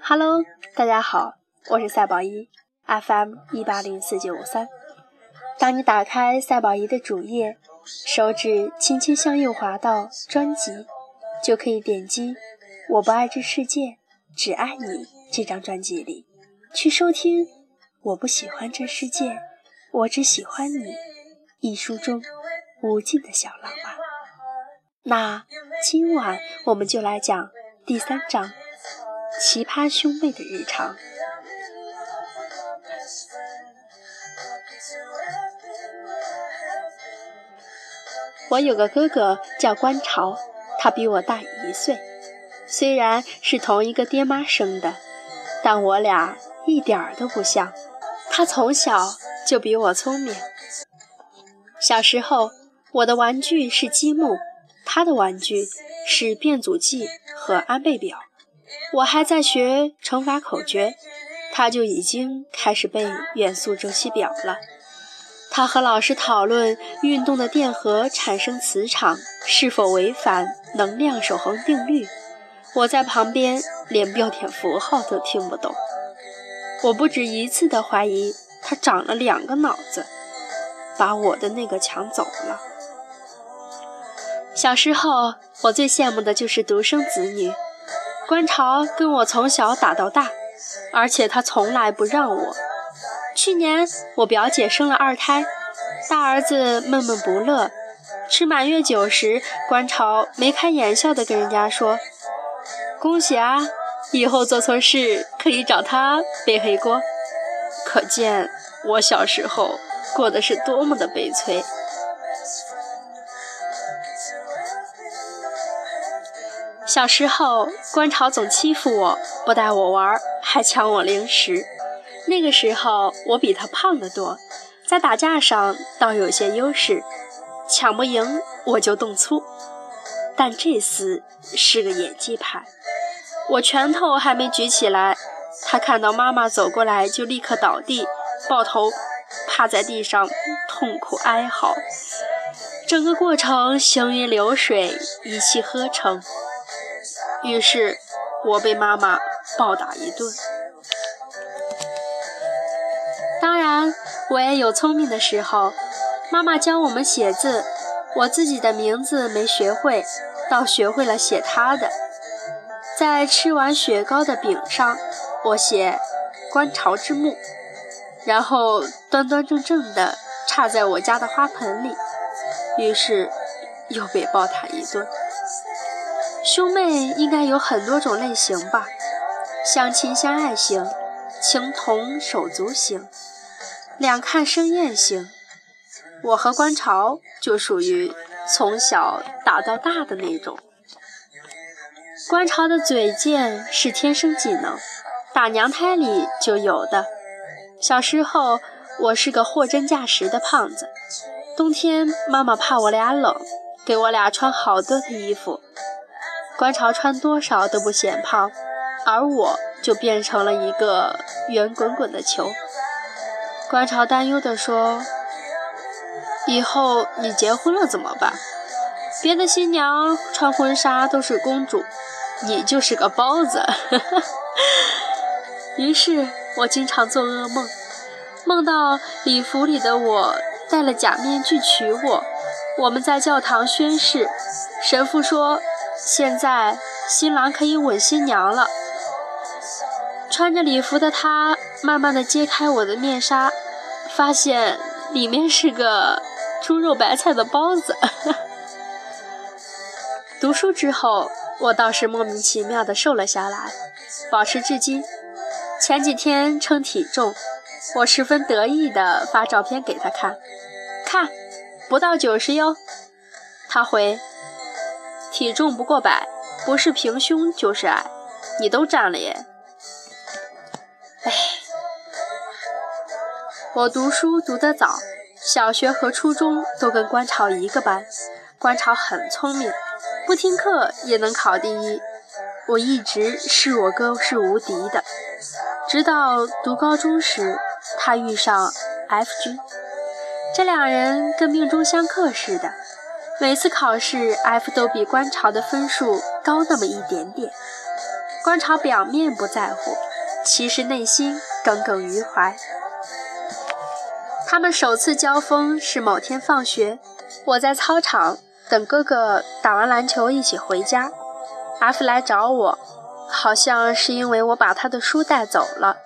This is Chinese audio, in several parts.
Hello，大家好，我是赛宝仪，FM 一八零四九五三。当你打开赛宝仪的主页，手指轻轻向右滑到专辑，就可以点击《我不爱这世界，只爱你》这张专辑里去收听《我不喜欢这世界，我只喜欢你》一书中无尽的小浪漫。那今晚我们就来讲第三章。奇葩兄妹的日常。我有个哥哥叫关潮，他比我大一岁。虽然是同一个爹妈生的，但我俩一点儿都不像。他从小就比我聪明。小时候，我的玩具是积木，他的玩具是变阻器和安倍表。我还在学乘法口诀，他就已经开始背元素周期表了。他和老师讨论运动的电荷产生磁场是否违反能量守恒定律，我在旁边连标点符号都听不懂。我不止一次的怀疑他长了两个脑子，把我的那个抢走了。小时候，我最羡慕的就是独生子女。观潮跟我从小打到大，而且他从来不让我。去年我表姐生了二胎，大儿子闷闷不乐。吃满月酒时，观潮眉开眼笑地跟人家说：“恭喜啊，以后做错事可以找他背黑锅。”可见我小时候过得是多么的悲催。小时候，观潮总欺负我，不带我玩，还抢我零食。那个时候，我比他胖得多，在打架上倒有些优势，抢不赢我就动粗。但这厮是个演技派，我拳头还没举起来，他看到妈妈走过来就立刻倒地，抱头趴在地上痛苦哀嚎，整个过程行云流水，一气呵成。于是，我被妈妈暴打一顿。当然，我也有聪明的时候。妈妈教我们写字，我自己的名字没学会，倒学会了写她的。在吃完雪糕的饼上，我写“观潮之墓”，然后端端正正地插在我家的花盆里。于是，又被暴打一顿。兄妹应该有很多种类型吧，相亲相爱型、情同手足型、两看生厌型。我和观潮就属于从小打到大的那种。观潮的嘴贱是天生技能，打娘胎里就有的。小时候我是个货真价实的胖子，冬天妈妈怕我俩冷，给我俩穿好多的衣服。观潮穿多少都不显胖，而我就变成了一个圆滚滚的球。观潮担忧地说：“以后你结婚了怎么办？别的新娘穿婚纱都是公主，你就是个包子。”于是，我经常做噩梦，梦到礼服里的我戴了假面具娶我，我们在教堂宣誓，神父说。现在新郎可以吻新娘了。穿着礼服的他慢慢的揭开我的面纱，发现里面是个猪肉白菜的包子。读书之后，我倒是莫名其妙的瘦了下来，保持至今。前几天称体重，我十分得意的发照片给他看，看，不到九十哟。他回。体重不过百，不是平胸就是矮，你都占了耶。哎，我读书读得早，小学和初中都跟观潮一个班。观潮很聪明，不听课也能考第一。我一直视我哥是无敌的，直到读高中时，他遇上 F 君，这两人跟命中相克似的。每次考试，F 都比观潮的分数高那么一点点。观潮表面不在乎，其实内心耿耿于怀。他们首次交锋是某天放学，我在操场等哥哥打完篮球一起回家，F 来找我，好像是因为我把他的书带走了。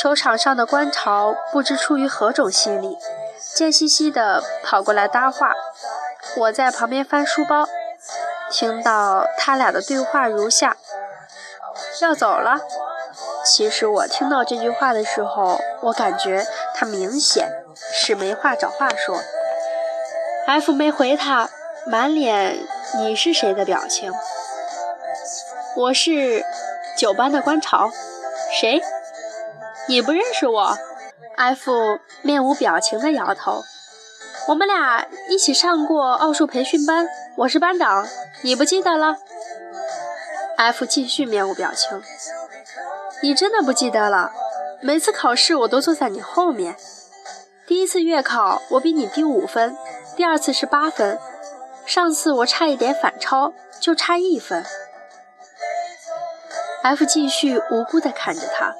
球场上的观潮不知出于何种心理，贱兮兮的跑过来搭话。我在旁边翻书包，听到他俩的对话如下：要走了。其实我听到这句话的时候，我感觉他明显是没话找话说。F 没回他，满脸你是谁的表情。我是九班的观潮，谁？你不认识我？F 面无表情的摇头。我们俩一起上过奥数培训班，我是班长，你不记得了？F 继续面无表情。你真的不记得了？每次考试我都坐在你后面。第一次月考我比你低五分，第二次是八分，上次我差一点反超，就差一分。F 继续无辜地看着他。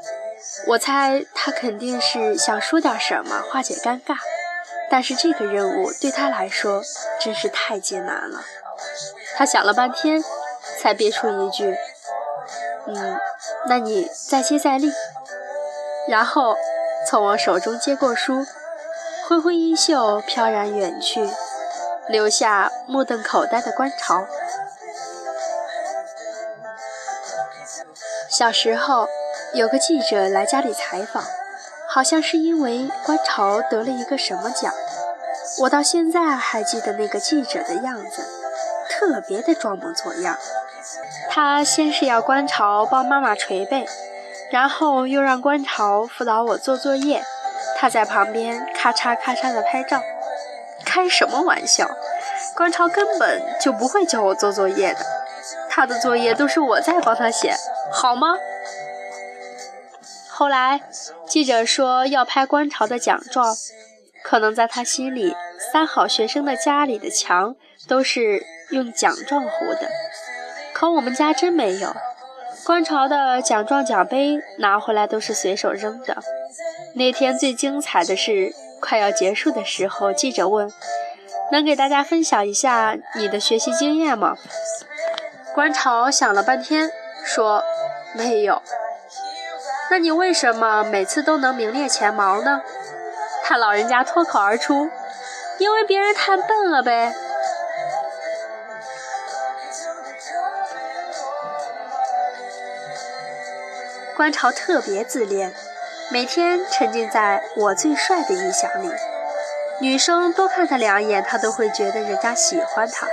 我猜他肯定是想说点什么化解尴尬，但是这个任务对他来说真是太艰难了。他想了半天，才憋出一句：“嗯，那你再接再厉。”然后从我手中接过书，挥挥衣袖，飘然远去，留下目瞪口呆的观潮。小时候。有个记者来家里采访，好像是因为观潮得了一个什么奖。我到现在还记得那个记者的样子，特别的装模作样。他先是要观潮帮妈妈捶背，然后又让观潮辅导我做作业。他在旁边咔嚓咔嚓的拍照。开什么玩笑？观潮根本就不会教我做作业的，他的作业都是我在帮他写，好吗？后来，记者说要拍观潮的奖状，可能在他心里，三好学生的家里的墙都是用奖状糊的。可我们家真没有，观潮的奖状奖杯拿回来都是随手扔的。那天最精彩的是快要结束的时候，记者问：“能给大家分享一下你的学习经验吗？”观潮想了半天，说：“没有。”那你为什么每次都能名列前茅呢？他老人家脱口而出：“因为别人太笨了呗。”观潮特别自恋，每天沉浸在我最帅的臆想里。女生多看他两眼，他都会觉得人家喜欢他。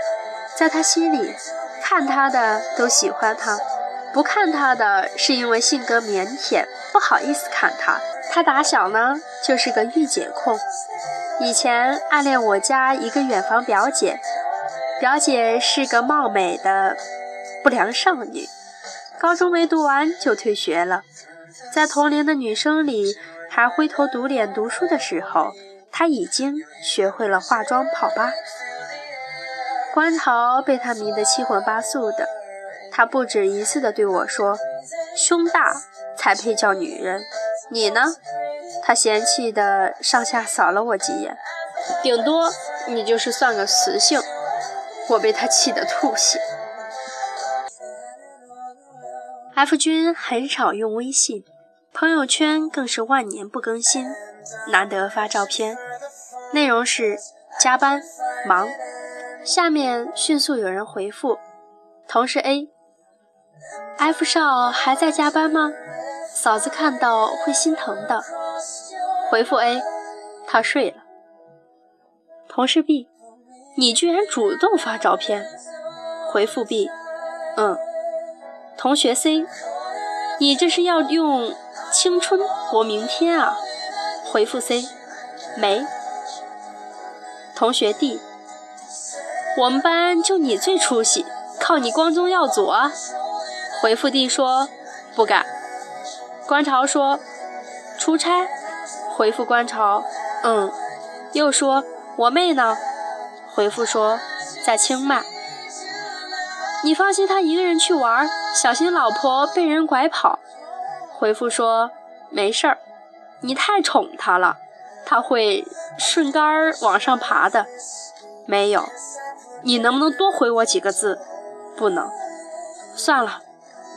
在他心里，看他的都喜欢他。不看他的是因为性格腼腆，不好意思看他。他打小呢就是个御姐控，以前暗恋我家一个远房表姐，表姐是个貌美的不良少女，高中没读完就退学了。在同龄的女生里还灰头土脸读书的时候，她已经学会了化妆泡吧。观潮被他迷得七荤八素的。他不止一次地对我说：“胸大才配叫女人，你呢？”他嫌弃地上下扫了我几眼，顶多你就是算个雌性。我被他气得吐血。F 君很少用微信，朋友圈更是万年不更新，难得发照片，内容是加班忙。下面迅速有人回复：“同事 A。” F 少还在加班吗？嫂子看到会心疼的。回复 A，他睡了。同事 B，你居然主动发照片。回复 B，嗯。同学 C，你这是要用青春活明天啊？回复 C，没。同学 D，我们班就你最出息，靠你光宗耀祖啊！回复 D 说不敢。观潮说出差。回复观潮，嗯。又说我妹呢？回复说在清迈。你放心，他一个人去玩，小心老婆被人拐跑。回复说没事儿，你太宠他了，他会顺杆儿往上爬的。没有，你能不能多回我几个字？不能。算了，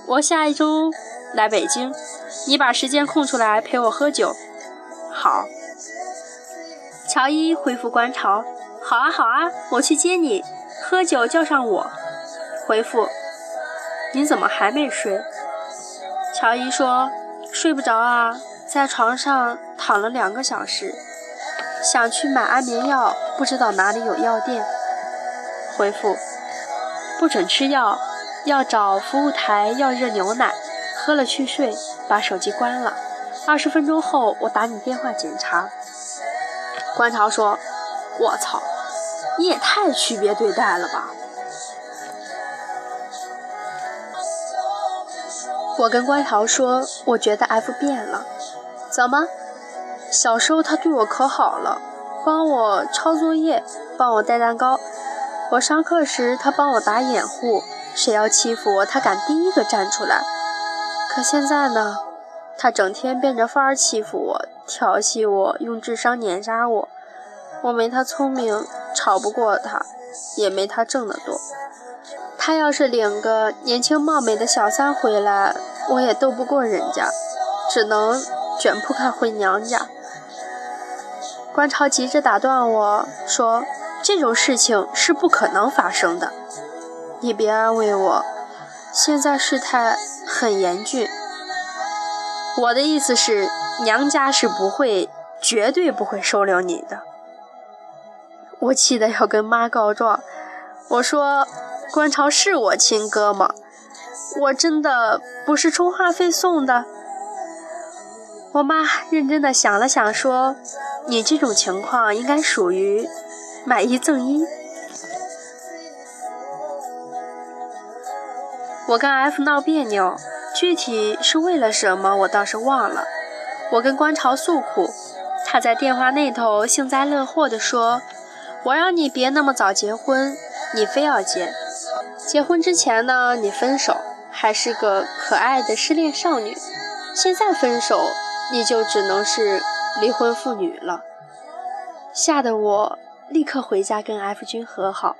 我下一周来北京，你把时间空出来陪我喝酒。好。乔伊回复观潮：好啊好啊，我去接你，喝酒叫上我。回复：你怎么还没睡？乔伊说：“睡不着啊，在床上躺了两个小时，想去买安眠药，不知道哪里有药店。”回复：不准吃药，要找服务台要热牛奶，喝了去睡，把手机关了。二十分钟后我打你电话检查。观潮说：“我操，你也太区别对待了吧！”我跟观潮说，我觉得 F 变了。怎么？小时候他对我可好了，帮我抄作业，帮我带蛋糕。我上课时他帮我打掩护，谁要欺负我，他敢第一个站出来。可现在呢？他整天变着法儿欺负我，调戏我，用智商碾压我。我没他聪明，吵不过他，也没他挣得多。他要是领个年轻貌美的小三回来，我也斗不过人家，只能卷铺盖回娘家。观潮急着打断我说：“这种事情是不可能发生的，你别安慰我，现在事态很严峻。我的意思是，娘家是不会，绝对不会收留你的。”我气得要跟妈告状，我说。观潮是我亲哥吗？我真的不是充话费送的。我妈认真的想了想，说：“你这种情况应该属于买一赠一。”我跟 F 闹别扭，具体是为了什么，我倒是忘了。我跟观潮诉苦，他在电话那头幸灾乐祸地说：“我让你别那么早结婚，你非要结。”结婚之前呢，你分手还是个可爱的失恋少女，现在分手你就只能是离婚妇女了。吓得我立刻回家跟 F 君和好，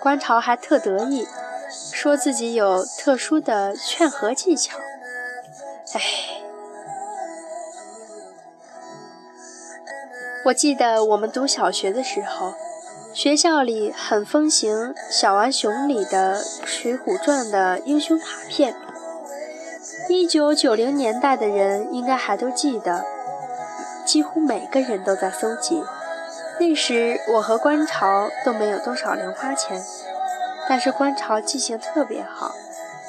观潮还特得意，说自己有特殊的劝和技巧。哎，我记得我们读小学的时候。学校里很风行《小浣熊》里的《水浒传》的英雄卡片，一九九零年代的人应该还都记得，几乎每个人都在搜集。那时我和观潮都没有多少零花钱，但是观潮记性特别好，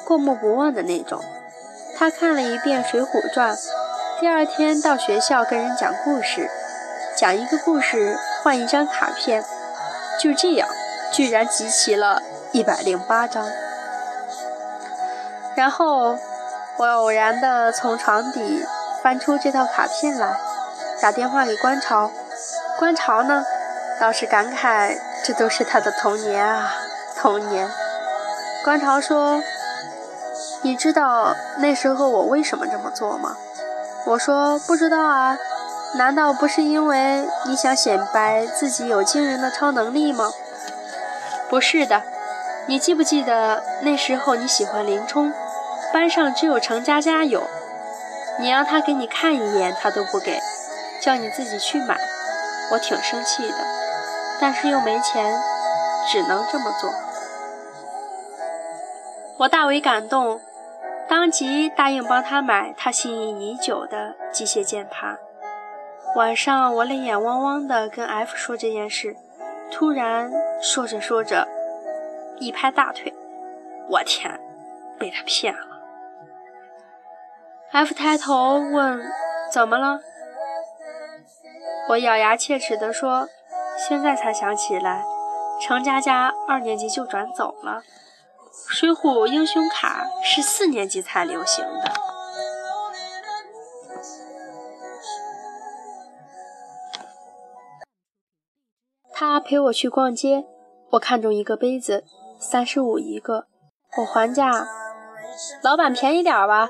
过目不忘的那种。他看了一遍《水浒传》，第二天到学校跟人讲故事，讲一个故事换一张卡片。就这样，居然集齐了一百零八张。然后我偶然的从床底翻出这套卡片来，打电话给观潮。观潮呢，倒是感慨这都是他的童年啊，童年。观潮说：“你知道那时候我为什么这么做吗？”我说：“不知道啊。”难道不是因为你想显摆自己有惊人的超能力吗？不是的，你记不记得那时候你喜欢林冲，班上只有程佳佳有，你让他给你看一眼，他都不给，叫你自己去买，我挺生气的，但是又没钱，只能这么做。我大为感动，当即答应帮他买他心仪已久的机械键盘。晚上，我泪眼汪汪地跟 F 说这件事，突然说着说着，一拍大腿，我天，被他骗了。F 抬头问：“怎么了？”我咬牙切齿地说：“现在才想起来，程佳佳二年级就转走了，水浒英雄卡是四年级才流行的。”他陪我去逛街，我看中一个杯子，三十五一个，我还价，老板便宜点吧，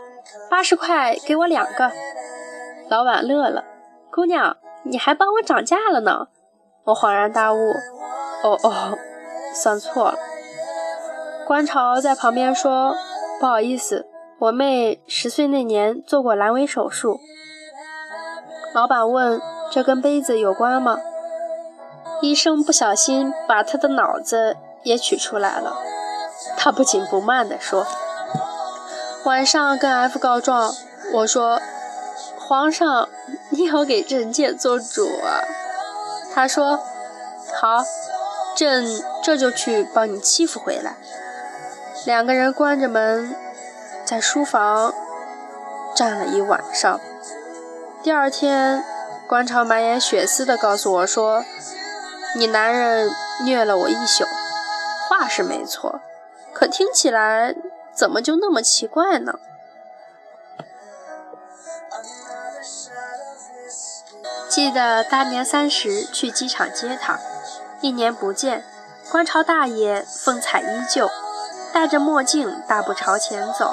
八十块给我两个。老板乐了，姑娘，你还帮我涨价了呢。我恍然大悟，哦哦，算错了。观潮在旁边说：“不好意思，我妹十岁那年做过阑尾手术。”老板问：“这跟杯子有关吗？”医生不小心把他的脑子也取出来了。他不紧不慢地说：“晚上跟 F 告状，我说，皇上，你要给朕妾做主啊。”他说：“好，朕这就去帮你欺负回来。”两个人关着门，在书房站了一晚上。第二天，官朝满眼血丝地告诉我说：“你男人虐了我一宿。”话是没错，可听起来怎么就那么奇怪呢？记得大年三十去机场接他，一年不见，观潮大爷风采依旧，戴着墨镜，大步朝前走。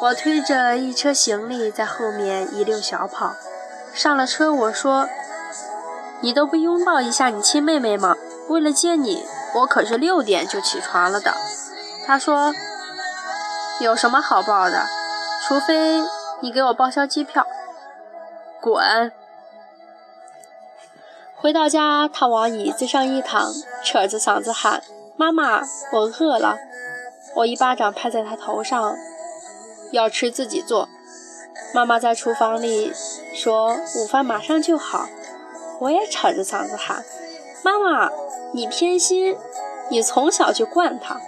我推着一车行李在后面一溜小跑。上了车，我说：“你都不拥抱一下你亲妹妹吗？为了接你，我可是六点就起床了的。”他说：“有什么好抱的？除非你给我报销机票。”滚！回到家，他往椅子上一躺，扯着嗓子喊：“妈妈，我饿了！”我一巴掌拍在他头上：“要吃自己做。”妈妈在厨房里说：“午饭马上就好。”我也扯着嗓子喊：“妈妈，你偏心！你从小就惯他，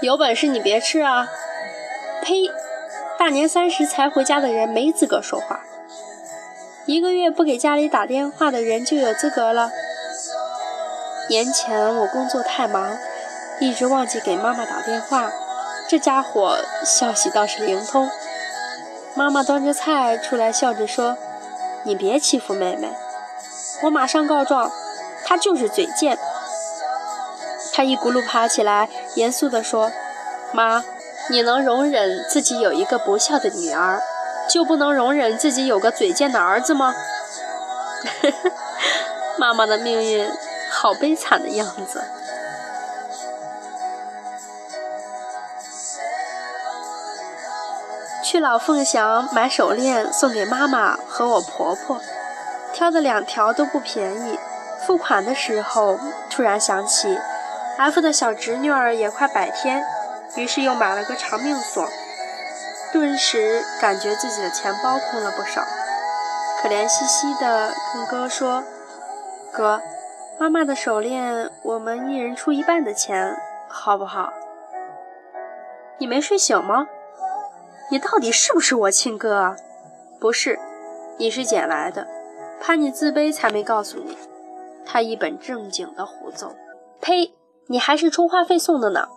有本事你别吃啊！”呸！大年三十才回家的人没资格说话。一个月不给家里打电话的人就有资格了。年前我工作太忙，一直忘记给妈妈打电话。这家伙消息倒是灵通。妈妈端着菜出来，笑着说：“你别欺负妹妹。”我马上告状，她就是嘴贱。她一咕噜爬起来，严肃地说：“妈，你能容忍自己有一个不孝的女儿？”就不能容忍自己有个嘴贱的儿子吗？妈妈的命运好悲惨的样子。去老凤祥买手链送给妈妈和我婆婆，挑的两条都不便宜。付款的时候突然想起，F 的小侄女儿也快百天，于是又买了个长命锁。顿时感觉自己的钱包空了不少，可怜兮兮的跟哥说：“哥，妈妈的手链我们一人出一半的钱，好不好？”你没睡醒吗？你到底是不是我亲哥啊？不是，你是捡来的，怕你自卑才没告诉你。他一本正经的胡诌：“呸！你还是充话费送的呢，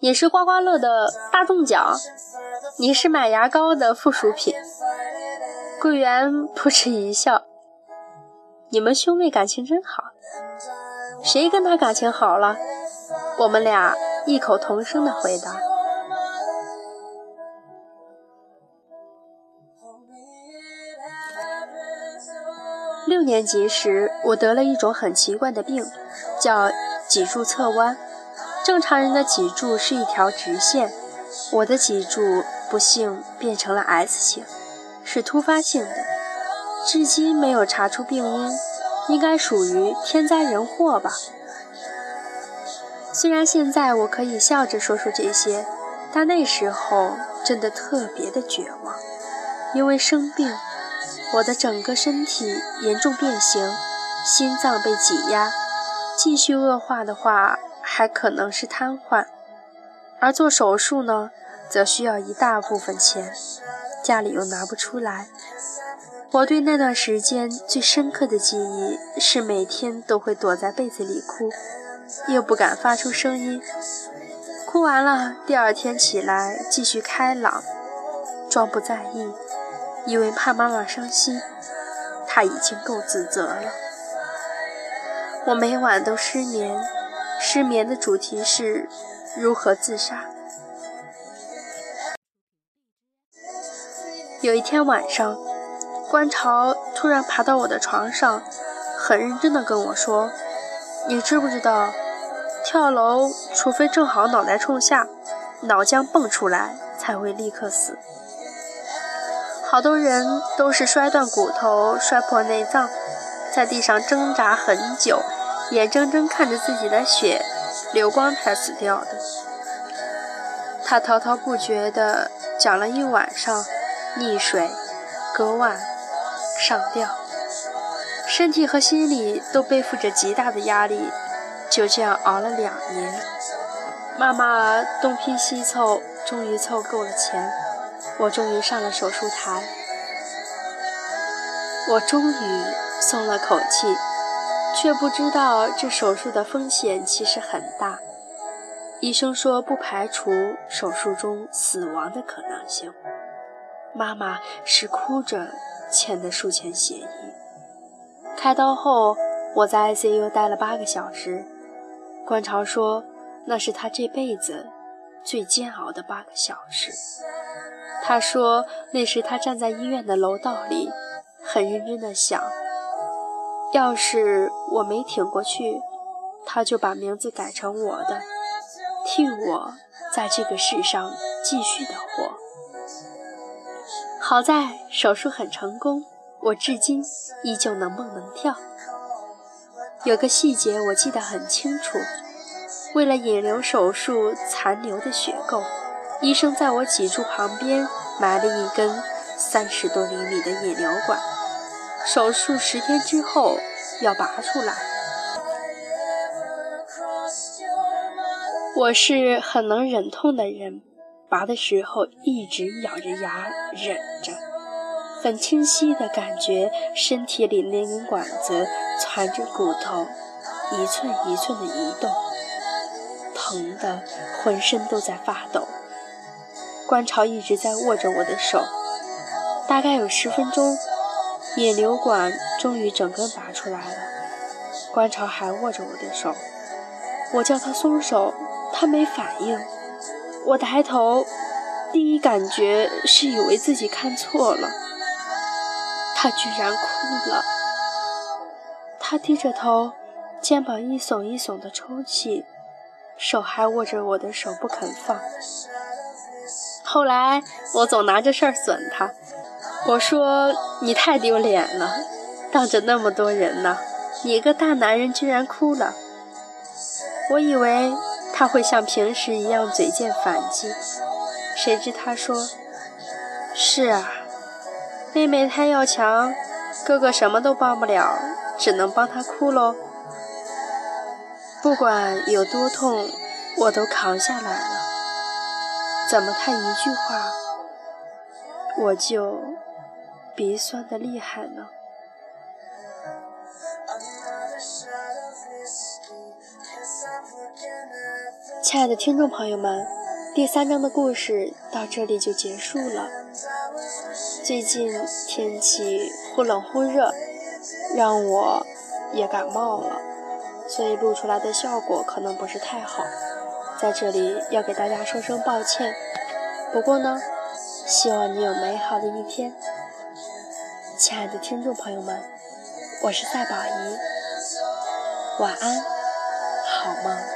也是刮刮乐的大中奖。”你是买牙膏的附属品。桂圆扑哧一笑：“你们兄妹感情真好。谁跟他感情好了？”我们俩异口同声的回答。年级时，我得了一种很奇怪的病，叫脊柱侧弯。正常人的脊柱是一条直线，我的脊柱。不幸变成了 S 型，是突发性的，至今没有查出病因，应该属于天灾人祸吧。虽然现在我可以笑着说出这些，但那时候真的特别的绝望。因为生病，我的整个身体严重变形，心脏被挤压，继续恶化的话，还可能是瘫痪。而做手术呢？则需要一大部分钱，家里又拿不出来。我对那段时间最深刻的记忆是每天都会躲在被子里哭，又不敢发出声音。哭完了，第二天起来继续开朗，装不在意，因为怕妈妈伤心。他已经够自责了。我每晚都失眠，失眠的主题是如何自杀。有一天晚上，观潮突然爬到我的床上，很认真地跟我说：“你知不知道，跳楼除非正好脑袋冲下，脑浆蹦出来，才会立刻死。好多人都是摔断骨头、摔破内脏，在地上挣扎很久，眼睁睁看着自己的血流光才死掉的。”他滔滔不绝地讲了一晚上。溺水、割腕、上吊，身体和心理都背负着极大的压力，就这样熬了两年。妈妈东拼西凑，终于凑够了钱，我终于上了手术台。我终于松了口气，却不知道这手术的风险其实很大。医生说不排除手术中死亡的可能性。妈妈是哭着签的术前协议。开刀后，我在 ICU 待了八个小时。观潮说，那是他这辈子最煎熬的八个小时。他说，那时他站在医院的楼道里，很认真地想：要是我没挺过去，他就把名字改成我的，替我在这个世上继续的活。好在手术很成功，我至今依旧能蹦能跳。有个细节我记得很清楚，为了引流手术残留的血垢，医生在我脊柱旁边埋了一根三十多厘米的引流管，手术十天之后要拔出来。我是很能忍痛的人。拔的时候一直咬着牙忍着，很清晰的感觉身体里那根管子缠着骨头，一寸一寸的移动，疼的浑身都在发抖。观潮一直在握着我的手，大概有十分钟，引流管终于整根拔出来了。观潮还握着我的手，我叫他松手，他没反应。我抬头，第一感觉是以为自己看错了，他居然哭了。他低着头，肩膀一耸一耸的抽泣，手还握着我的手不肯放。后来我总拿这事儿损他，我说你太丢脸了，当着那么多人呢，你一个大男人居然哭了。我以为。他会像平时一样嘴贱反击，谁知他说：“是啊，妹妹太要强，哥哥什么都帮不了，只能帮她哭喽。不管有多痛，我都扛下来了。怎么他一句话，我就鼻酸的厉害呢？”亲爱的听众朋友们，第三章的故事到这里就结束了。最近天气忽冷忽热，让我也感冒了，所以录出来的效果可能不是太好，在这里要给大家说声抱歉。不过呢，希望你有美好的一天。亲爱的听众朋友们，我是赛宝仪，晚安，好梦。